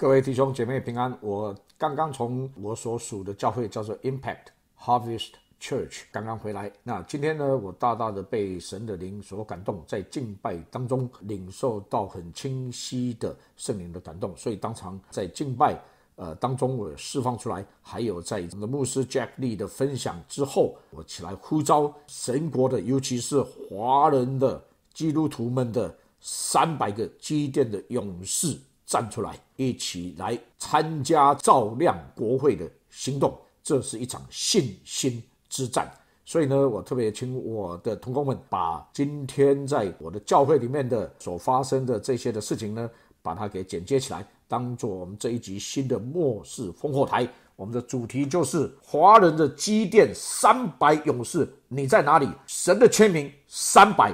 各位弟兄姐妹平安。我刚刚从我所属的教会叫做 Impact Harvest Church 刚刚回来。那今天呢，我大大的被神的灵所感动，在敬拜当中领受到很清晰的圣灵的感动，所以当场在敬拜呃当中我释放出来。还有在我们的牧师 Jack Lee 的分享之后，我起来呼召神国的，尤其是华人的基督徒们的三百个基甸的勇士。站出来，一起来参加照亮国会的行动，这是一场信心之战。所以呢，我特别请我的同工们把今天在我的教会里面的所发生的这些的事情呢，把它给剪接起来，当做我们这一集新的末世烽火台。我们的主题就是华人的基甸三百勇士，你在哪里？神的签名三百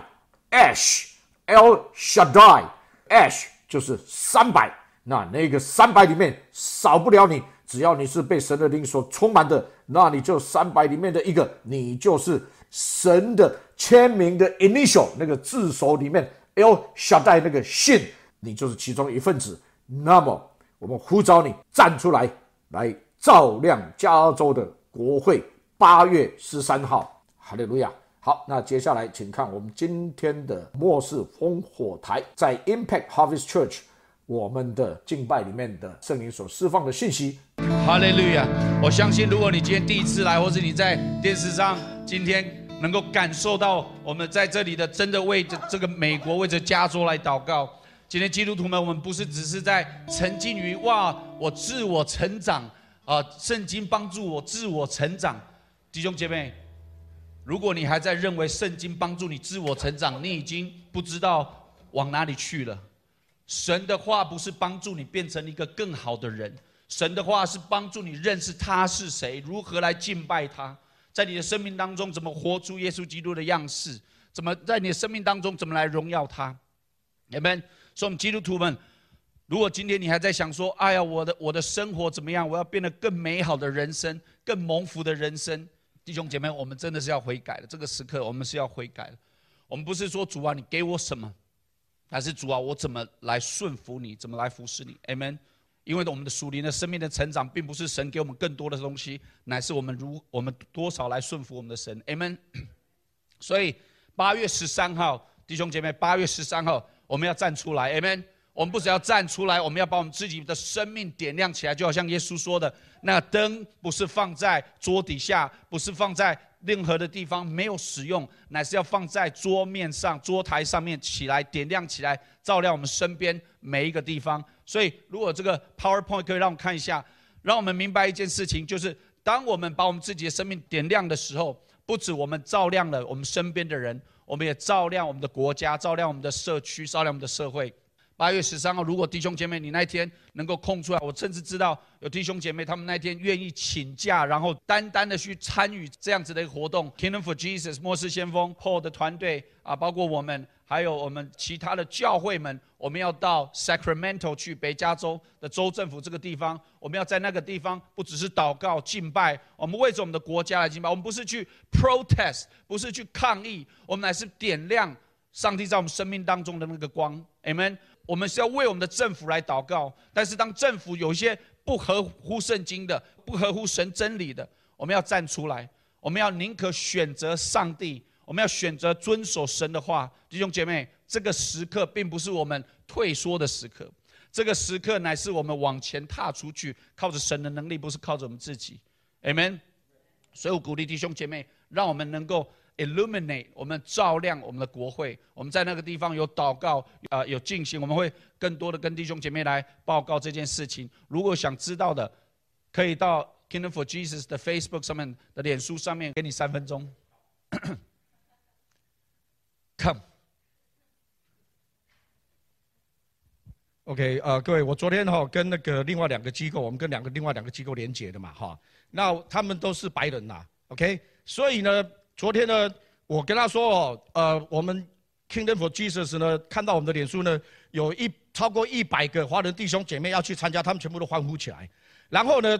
，Ash El Shaddai，Ash。就是三百，那那个三百里面少不了你，只要你是被神的灵所充满的，那你就三百里面的一个，你就是神的签名的 initial 那个字首里面 L 小带那个信，你就是其中一份子。那么我们呼召你站出来，来照亮加州的国会。八月十三号，哈利路亚。好，那接下来请看我们今天的末世烽火台，在 Impact Harvest Church 我们的敬拜里面的圣灵所释放的信息。哈利路亚！我相信，如果你今天第一次来，或是你在电视上今天能够感受到我们在这里的真的为着这个美国、为着加州来祷告。今天基督徒们，我们不是只是在沉浸于哇，我自我成长啊，圣经帮助我自我成长，弟兄姐妹。如果你还在认为圣经帮助你自我成长，你已经不知道往哪里去了。神的话不是帮助你变成一个更好的人，神的话是帮助你认识他是谁，如何来敬拜他，在你的生命当中怎么活出耶稣基督的样式，怎么在你的生命当中怎么来荣耀他。你们说，我们基督徒们，如果今天你还在想说，哎呀，我的我的生活怎么样？我要变得更美好的人生，更蒙福的人生。弟兄姐妹，我们真的是要悔改的。这个时刻，我们是要悔改的。我们不是说主啊，你给我什么，还是主啊，我怎么来顺服你，怎么来服侍你？Amen。因为我们的属灵的生命的成长，并不是神给我们更多的东西，乃是我们如我们多少来顺服我们的神。Amen。所以八月十三号，弟兄姐妹，八月十三号我们要站出来。Amen。我们不只要站出来，我们要把我们自己的生命点亮起来，就好像耶稣说的：“那灯不是放在桌底下，不是放在任何的地方没有使用，乃是要放在桌面上、桌台上面起来点亮起来，照亮我们身边每一个地方。”所以，如果这个 PowerPoint 可以让我们看一下，让我们明白一件事情，就是当我们把我们自己的生命点亮的时候，不止我们照亮了我们身边的人，我们也照亮我们的国家，照亮我们的社区，照亮我们的社会。八月十三号，如果弟兄姐妹你那天能够空出来，我甚至知道有弟兄姐妹他们那天愿意请假，然后单单的去参与这样子的一个活动。Kingdom for Jesus 末世先锋 Paul 的团队啊，包括我们，还有我们其他的教会们，我们要到 Sacramento 去北加州的州政府这个地方，我们要在那个地方不只是祷告敬拜，我们为着我们的国家来敬拜，我们不是去 protest，不是去抗议，我们乃是点亮上帝在我们生命当中的那个光，Amen。我们是要为我们的政府来祷告，但是当政府有一些不合乎圣经的、不合乎神真理的，我们要站出来，我们要宁可选择上帝，我们要选择遵守神的话。弟兄姐妹，这个时刻并不是我们退缩的时刻，这个时刻乃是我们往前踏出去，靠着神的能力，不是靠着我们自己。Amen。所以我鼓励弟兄姐妹，让我们能够。illuminate，我们照亮我们的国会。我们在那个地方有祷告，啊，有进行。我们会更多的跟弟兄姐妹来报告这件事情。如果想知道的，可以到 Kingdom for Jesus 的 Facebook 上面的脸书上面，给你三分钟。Come。OK，呃，各位，我昨天哈跟那个另外两个机构，我们跟两个另外两个机构连接的嘛，哈，那他们都是白人呐，OK，所以呢。昨天呢，我跟他说哦，呃，我们 Kingdom for Jesus 呢，看到我们的脸书呢，有一超过一百个华人弟兄姐妹要去参加，他们全部都欢呼起来。然后呢，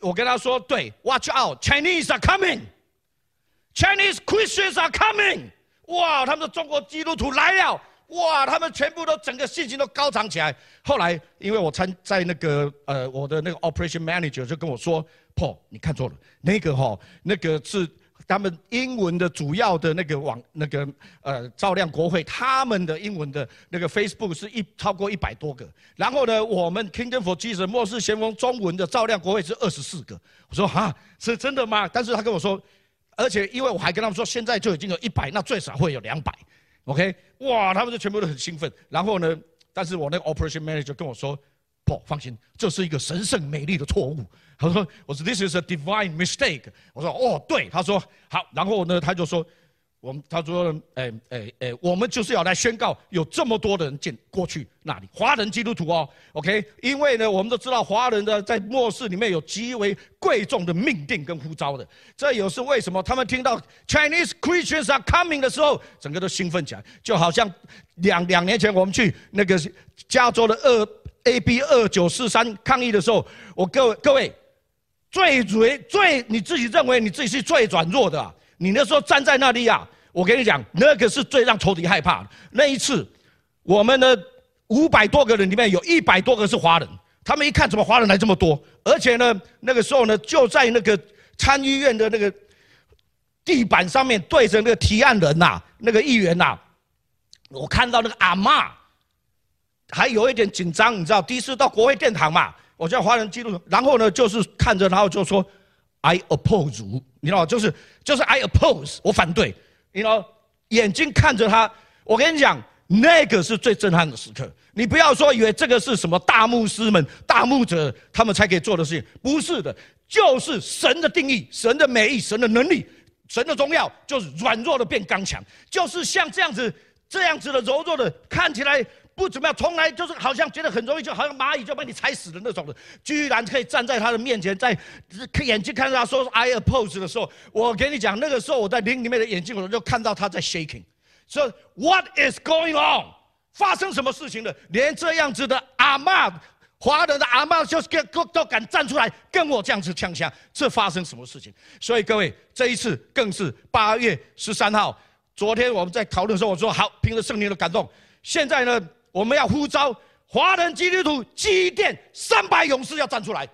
我跟他说，对，Watch out，Chinese are coming，Chinese Christians are coming，哇，他们的中国基督徒来了，哇，他们全部都整个信心都高涨起来。后来，因为我参在那个呃，我的那个 operation manager 就跟我说，Paul，你看错了，那个哈，那个是他们英文的主要的那个网那个呃照亮国会，他们的英文的那个 Facebook 是一超过一百多个。然后呢，我们 Kingdom for Jesus 末世先锋中文的照亮国会是二十四个。我说哈，是真的吗？但是他跟我说，而且因为我还跟他们说，现在就已经有一百，那最少会有两百。OK，哇，他们就全部都很兴奋。然后呢，但是我那个 operation manager 跟我说，不放心，这是一个神圣美丽的错误。他说，我说 this is a divine mistake。我说，哦，对。他说，好。然后呢，他就说。我们他说，哎哎哎，我们就是要来宣告，有这么多的人进过去那里，华人基督徒哦，OK，因为呢，我们都知道华人的在末世里面有极为贵重的命定跟呼召的，这也是为什么他们听到 Chinese Christians are coming 的时候，整个都兴奋起来，就好像两两年前我们去那个加州的二 AB 二九四三抗议的时候，我各位各位最最最你自己认为你自己是最软弱的。你那时候站在那里啊，我跟你讲，那个是最让仇敌害怕的。那一次，我们的五百多个人里面有一百多个是华人，他们一看怎么华人来这么多，而且呢，那个时候呢，就在那个参议院的那个地板上面对着那个提案人呐，那个议员呐，我看到那个阿妈还有一点紧张，你知道，第一次到国会殿堂嘛，我叫华人记录，然后呢，就是看着，然后就说。I oppose，you，你知道就是就是 I oppose，我反对。你知道，眼睛看着他，我跟你讲，那个是最震撼的时刻。你不要说以为这个是什么大牧师们、大牧者他们才可以做的事情，不是的，就是神的定义、神的美意、神的能力、神的荣耀，就是软弱的变刚强，就是像这样子、这样子的柔弱的，看起来。不怎么样，从来就是好像觉得很容易，就好像蚂蚁就把你踩死的那种的，居然可以站在他的面前，在眼睛看着他说 “I oppose” 的时候，我跟你讲，那个时候我在林里面的眼睛，我就看到他在 shaking，说 “What is going on？” 发生什么事情了？连这样子的阿妈，华人的阿妈，就是跟都都敢站出来跟我这样子呛呛，这发生什么事情？所以各位，这一次更是八月十三号，昨天我们在讨论的时候，我说好，凭着圣灵的感动，现在呢。我们要呼召华人基督徒基奠三百勇士要站出来，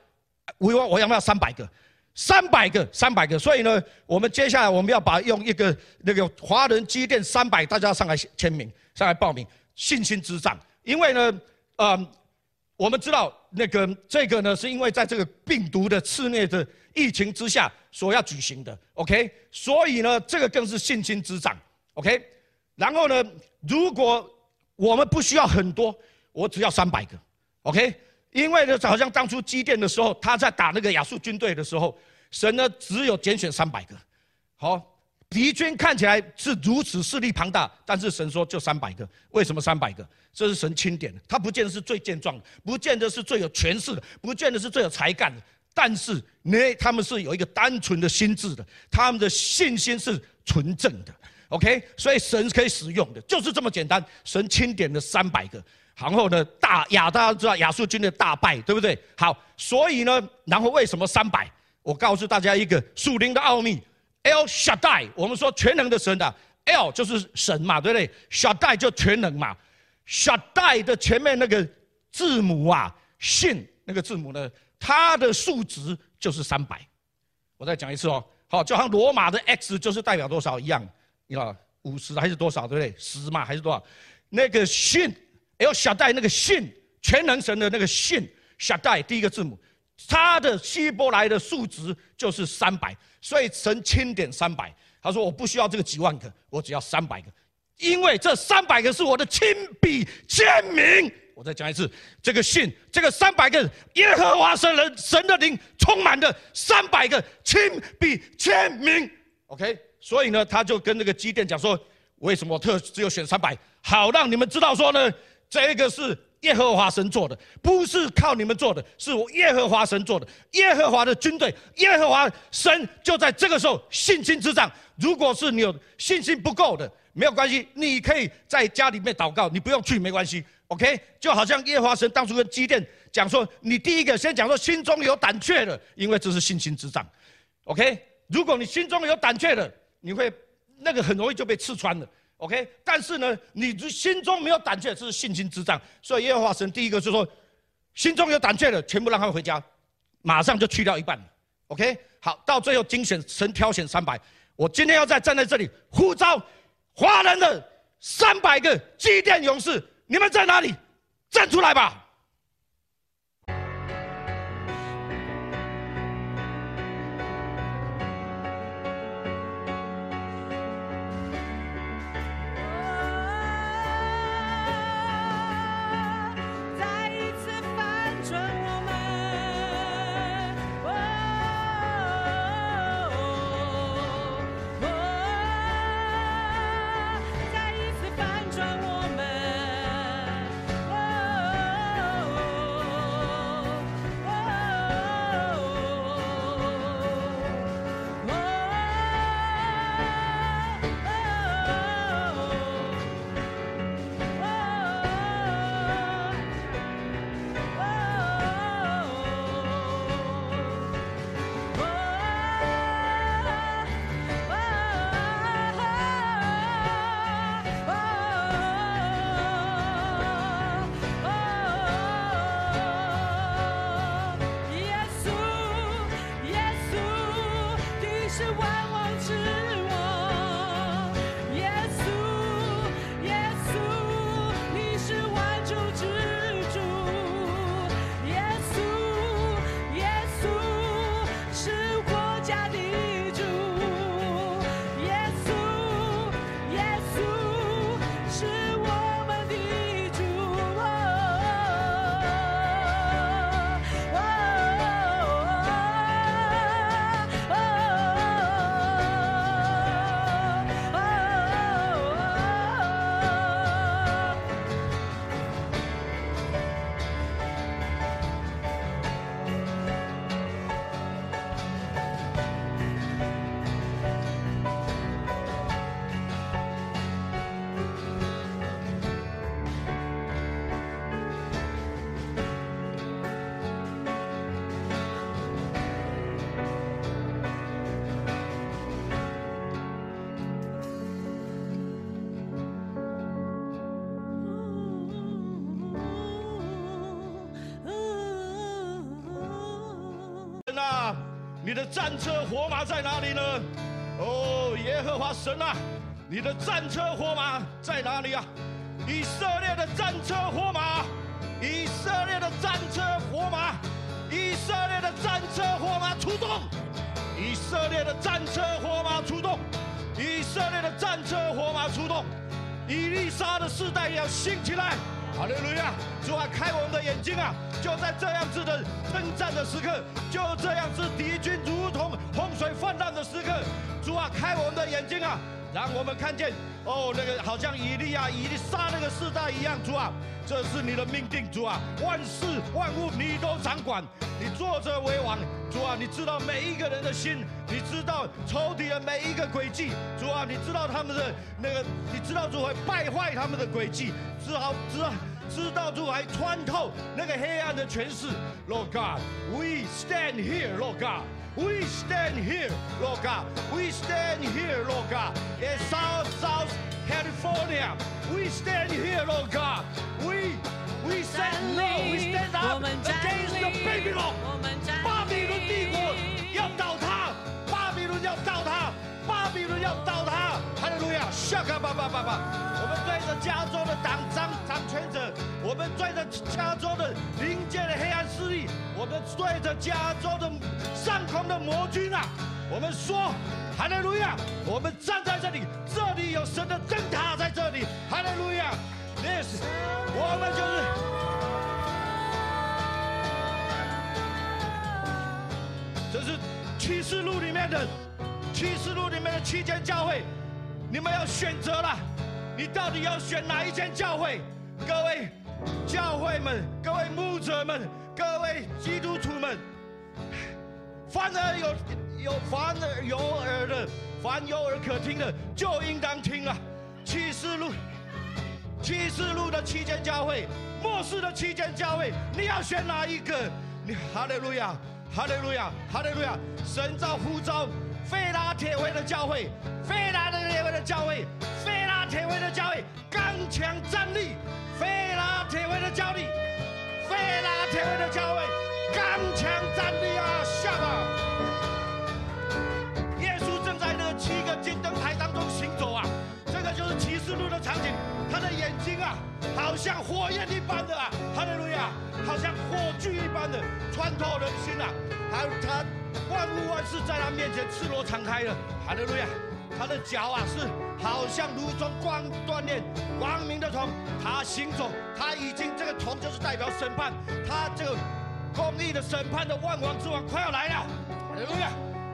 我我我要不要三百个？三百个，三百个。所以呢，我们接下来我们要把用一个那个华人基甸三百，大家上来签名，上来报名信心之战。因为呢，呃，我们知道那个这个呢，是因为在这个病毒的肆虐的疫情之下所要举行的，OK？所以呢，这个更是信心之战，OK？然后呢，如果我们不需要很多，我只要三百个，OK？因为呢，好像当初基甸的时候，他在打那个亚述军队的时候，神呢只有拣选三百个。好，敌军看起来是如此势力庞大，但是神说就三百个。为什么三百个？这是神钦点的，他不见得是最健壮的，不见得是最有权势的，不见得是最有才干的，但是那他们是有一个单纯的心智的，他们的信心是纯正的。OK，所以神是可以使用的，就是这么简单。神钦点了三百个，然后呢，大亚大家知道亚述军的大败，对不对？好，所以呢，然后为什么三百？我告诉大家一个属灵的奥秘，L Shaddai，我们说全能的神的，L 就是神嘛，对不对？Shaddai 就全能嘛。Shaddai 的前面那个字母啊，信那个字母呢，它的数值就是三百。我再讲一次哦，好，就像罗马的 X 就是代表多少一样。你知道五十还是多少，对不对？十嘛还是多少？那个信，L 小带那个信，全能神的那个信，小带第一个字母，它的希伯来的数值就是三百，所以神钦点三百。他说我不需要这个几万个，我只要三百个，因为这三百个是我的亲笔签名。我再讲一次，这个信，这个三百个耶和华神人神的灵充满的三百个亲笔签名，OK。所以呢，他就跟那个机电讲说：“为什么特只有选三百？好让你们知道说呢，这个是耶和华神做的，不是靠你们做的，是我耶和华神做的。耶和华的军队，耶和华神就在这个时候信心之战。如果是你有信心不够的，没有关系，你可以在家里面祷告，你不用去没关系。OK，就好像耶和华神当初跟基甸讲说，你第一个先讲说心中有胆怯的，因为这是信心之战。OK，如果你心中有胆怯的。你会那个很容易就被刺穿了 OK，但是呢，你心中没有胆怯，这是信心之战。所以耶和华神第一个就是说，心中有胆怯的，全部让他们回家，马上就去掉一半。OK，好，到最后精选神挑选三百，我今天要再站在这里呼召华人的三百个祭奠勇士，你们在哪里？站出来吧！的战车火马在哪里呢？哦，耶和华神啊，你的战车火马在哪里啊？以色列的战车火马，以色列的战车火马，以色列的战车火马出动，以色列的战车火马出动，以色列的战车火马出动，以利沙的世代要兴起来。哈利路亚！主啊，开我们的眼睛啊！就在这样子的征战的时刻，就这样子敌军如同洪水泛滥的时刻，主啊，开我们的眼睛啊，让我们看见哦，那个好像以利亚、以利杀那个世代一样，主啊，这是你的命定，主啊，万事万物你都掌管，你坐着为王，主啊，你知道每一个人的心，你知道仇敌的每一个轨迹，主啊，你知道他们的那个，你知道主会败坏他们的轨迹。只好只好知道主还穿透那个黑暗的权势，Lord God，we stand here，Lord God，we stand here，Lord God，we stand here，Lord God，in South South California，we stand here，Lord God，we we stand no，we stand up against the Babylon，巴比伦帝国要倒塌，巴比伦要倒塌，比伦要倒塌，哈利路亚，下卡巴巴巴巴。我们对着加州的党章掌权者，我们对着加州的临界的黑暗势力，我们对着加州的上空的魔君啊，我们说，哈利路亚！我们站在这里，这里有神的灯塔在这里，哈利路亚！This，我们就是，这是启示录里面的启示录里面的七间教会，你们要选择了。你到底要选哪一间教会？各位教会们，各位牧者们，各位基督徒们，凡而有有凡而有耳的，凡有耳可听的，就应当听啊！启示录，启示录的七间教会，末世的七间教会，你要选哪一个？你哈利路亚，哈利路亚，哈利路亚！神召呼召，费拉铁威的教会，费拉的铁会的教会，费拉铁威的教会。刚强站立，费拉铁威的教理，费拉铁威的教会，刚强站立啊，下吧！耶稣正在那七个金灯台当中行走啊，这个就是启示录的场景，他的眼睛啊，好像火焰一般的啊，哈利路亚，好像火炬一般的穿透人心啊，他他万物万事在他面前赤裸敞开了，哈利路亚。他的脚啊，是好像如同光锻炼光明的铜。他行走，他已经这个铜就是代表审判。他这个公义的审判的万王之王快要来了。哈利路亚！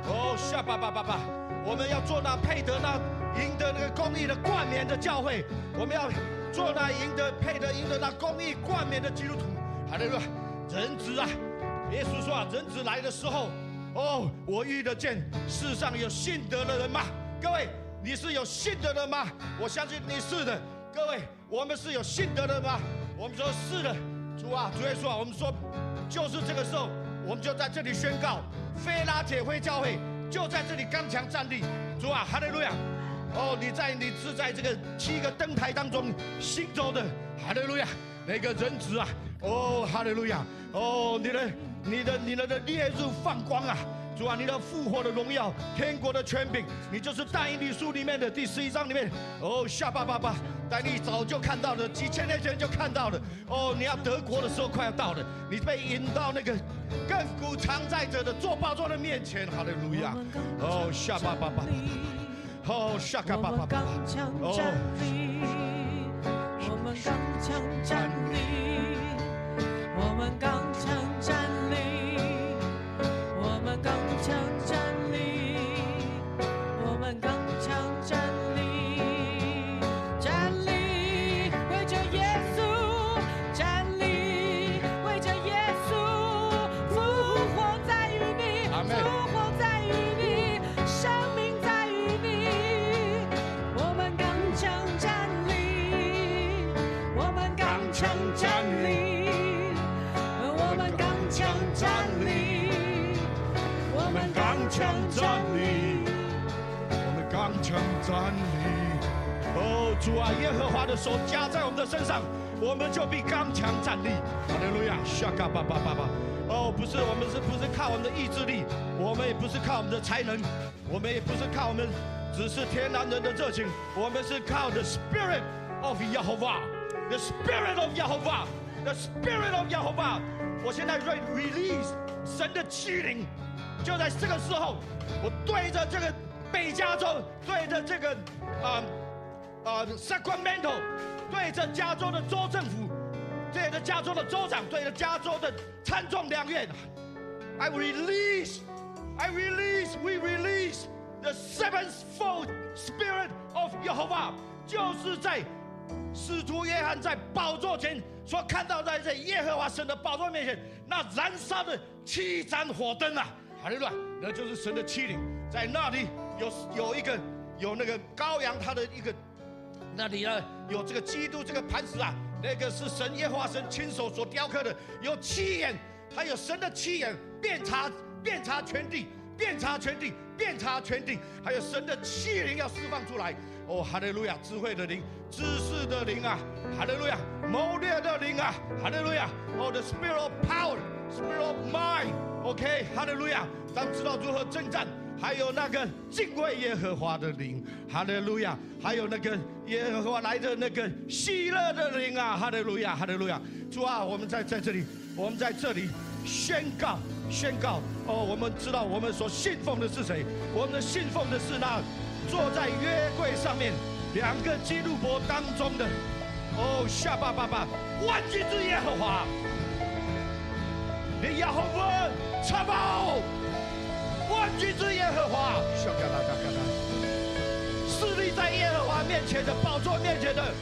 哦，下巴巴巴巴，我们要做那配得那赢得那个公义的冠冕的教会。我们要做那赢得配得赢得那公义冠冕的基督徒。哈利路亚！人子啊，耶稣说啊，人子来的时候，哦，我遇得见世上有信德的人吗？各位，你是有信德的吗？我相信你是的。各位，我们是有信德的吗？我们说是的。主啊，主耶稣啊，我们说，就是这个时候，我们就在这里宣告，菲拉铁会教会就在这里刚强站立。主啊，哈利路亚！哦，你在你是在这个七个灯台当中行走的，哈利路亚！那个人子啊，哦，哈利路亚！哦，你的你的你的的烈日放光啊！主啊，你的复活的荣耀，天国的权柄，你就是但以理书里面的第十一章里面。哦，下巴巴巴，但你早就看到了，几千年前就看到了。哦，你要德国的时候快要到了，你被引到那个亘古常在者的坐宝座的面前。哈利路亚。哦，下巴巴巴，哦，下巴巴巴巴，哦，站立。我们刚强站立。哦，主啊，耶和华的手加在我们的身上，我们就必刚强站立。哈利路亚，下嘎巴巴巴巴。哦，不是，我们是不是靠我们的意志力？我们也不是靠我们的才能，我们也不是靠我们只是天然人的热情，我们是靠 the Spirit of Yehovah，the Spirit of Yehovah，the Spirit of Yehovah。我现在 re release 神的欺凌，就在这个时候，我对着这个北加州，对着这个啊啊 Sacramento，对着加州的州政府，对着加州的州长，对着加州的参众两院，I release, I release, we release the seventhfold spirit of Yehovah，就是在使徒约翰在宝座前所看到，在这耶和华神的宝座面前，那燃烧的七盏火灯啊，哈利路亚，那就是神的欺凌，在那里有有一个有那个羔羊，他的一个那里呢有这个基督这个磐石啊，那个是神耶和华神亲手所雕刻的，有七眼，还有神的七眼，遍察遍察全地，遍察全地，遍察全地，还有神的七灵要释放出来。哦，哈利路亚，智慧的灵，知识的灵啊，哈利路亚，谋略的灵啊，哈利路亚。哦，the spirit of power，spirit of mind O.K.、哈利路亚。当知道如何征战，还有那个敬畏耶和华的灵，哈利路亚，还有那个耶和华来的那个喜乐的灵啊，哈利路亚，哈利路亚。主啊，我们在在这里，我们在这里宣告。宣告哦，我们知道我们所信奉的是谁？我们的信奉的是那坐在约柜上面两个基督伯当中的哦，下巴爸爸万军之耶和华，你要问查宝，万军之耶和华，小嘎啦嘎嘎啦，势力在耶和华面前的宝座面前的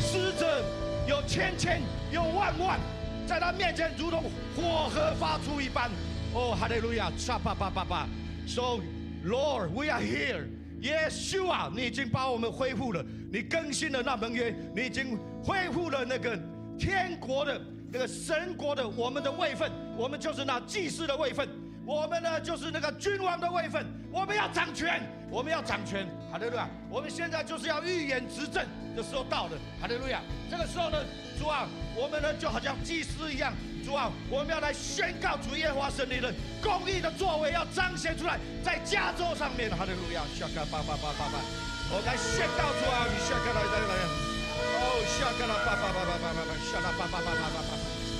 使者有千千有万万，在他面前如同火河发出一般。哦，哈利路亚，沙巴巴巴巴。So Lord, we are here. Yes, you are. 你已经把我们恢复了，你更新了那盟约，你已经恢复了那个天国的那个神国的我们的位分，我们就是那祭司的位分。我们呢，就是那个君王的位分，我们要掌权，我们要掌权，哈利路亚！我们现在就是要预言执政的时候到了，哈利路亚！这个时候呢，主啊，我们呢就好像祭司一样，主啊，我们要来宣告主耶和华神的公义的作为要彰显出来，在加州上面，哈利路亚！下个叭叭叭叭叭，我来宣告主啊，你下个来来来，哦，下个了叭叭叭叭叭叭叭，下了叭叭叭叭叭叭，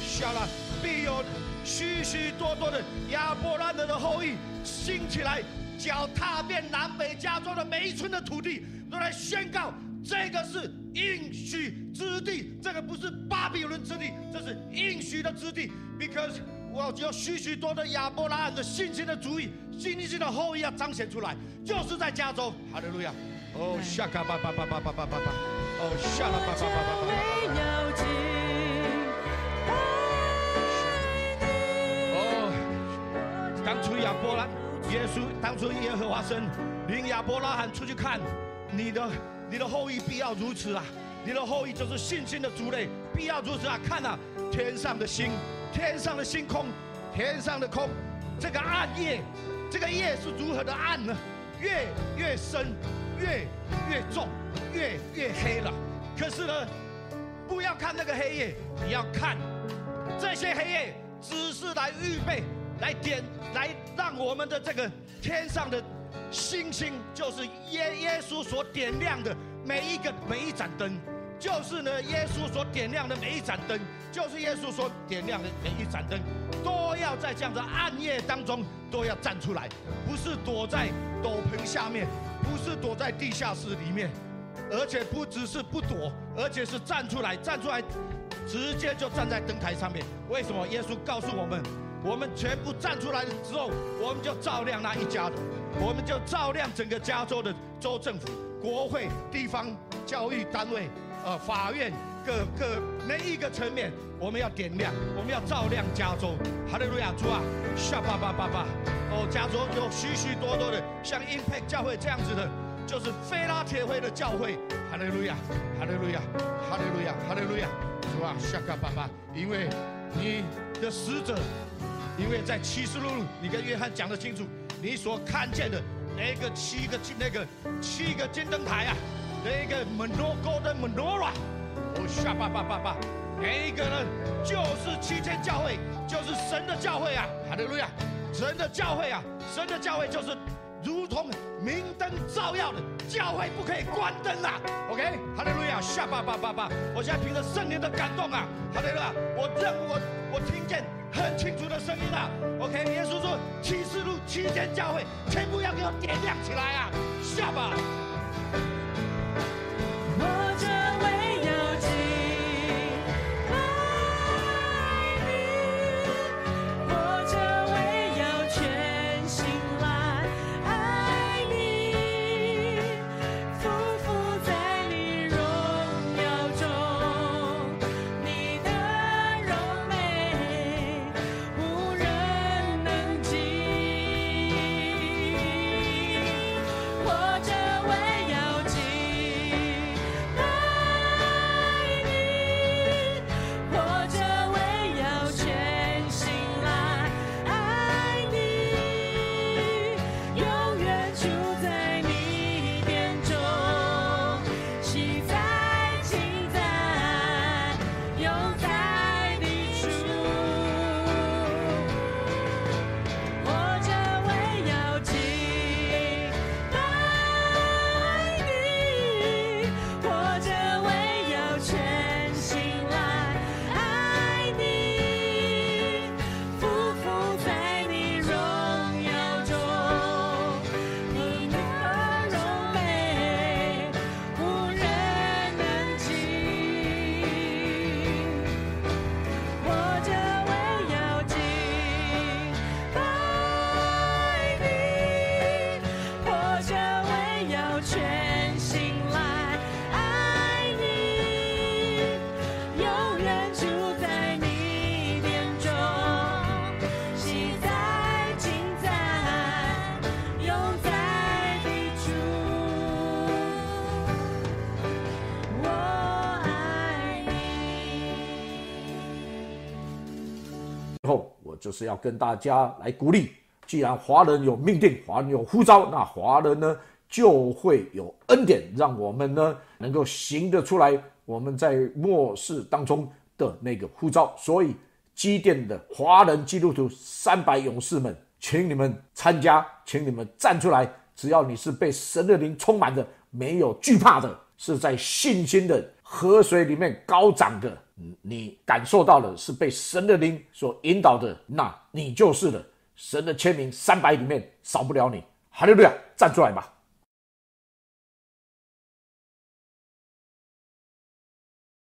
下了必有许许多多的亚伯拉罕的后裔兴起来。脚踏遍南北加州的每一寸的土地，都来宣告这个是应许之地，这个不是巴比伦之地，这是应许的之地。Because 我有许许多的亚伯拉罕的信心的主意，信心的后裔要彰显出来，就是在加州。哈利路亚！哦，下嘎巴巴巴巴巴巴巴巴，哦，下了巴巴巴巴巴巴。当初亚伯拉。耶稣当初耶和华神领亚伯拉罕出去看，你的你的后裔必要如此啊！你的后裔就是信心的族类，必要如此啊！看啊，天上的星，天上的星空，天上的空，这个暗夜，这个夜是如何的暗呢？越越深，越越重，越越黑了。可是呢，不要看那个黑夜，你要看这些黑夜，只是来预备。来点，来让我们的这个天上的星星，就是耶耶稣所点亮的每一个每一盏灯，就是呢耶稣所点亮的每一盏灯，就是耶稣所点亮的每一盏灯，都要在这样的暗夜当中都要站出来，不是躲在斗篷下面，不是躲在地下室里面，而且不只是不躲，而且是站出来，站出来，直接就站在灯台上面。为什么？耶稣告诉我们。我们全部站出来了之后，我们就照亮那一家的，我们就照亮整个加州的州政府、国会、地方教育单位、呃法院各各每一个层面，我们要点亮，我们要照亮加州。哈利路亚，主啊，下巴巴巴巴，哦，加州有许许多多的像 Impact 教会这样子的，就是菲拉铁会的教会。哈利路亚，哈利路亚，哈利路亚，哈利路亚，主啊，下巴巴巴，因为你的使者。因为在启示录，你跟约翰讲得清楚，你所看见的那个七个金那个七个金灯台啊，那个 menorah menorah，哦，下巴巴巴巴，那个呢就是七天教会，就是神的教会啊，哈利路亚，神的教会啊，神的教会就是如同明灯照耀的教会，不可以关灯啊，OK，哈利路亚，下巴巴巴巴，我现在凭着圣灵的感动啊，哈利路亚，我认我我听见。很清楚的声音啊，OK，耶稣说启示录七间教会全部要给我点亮起来啊，下吧。就是要跟大家来鼓励，既然华人有命定，华人有呼召，那华人呢就会有恩典，让我们呢能够行得出来。我们在末世当中的那个呼召，所以基甸的华人基督徒三百勇士们，请你们参加，请你们站出来。只要你是被神的灵充满的，没有惧怕的，是在信心的河水里面高涨的，你感受到的是被神的灵所引导的，那你就是了。神的签名三百里面少不了你。哈利路亚，站出来吧！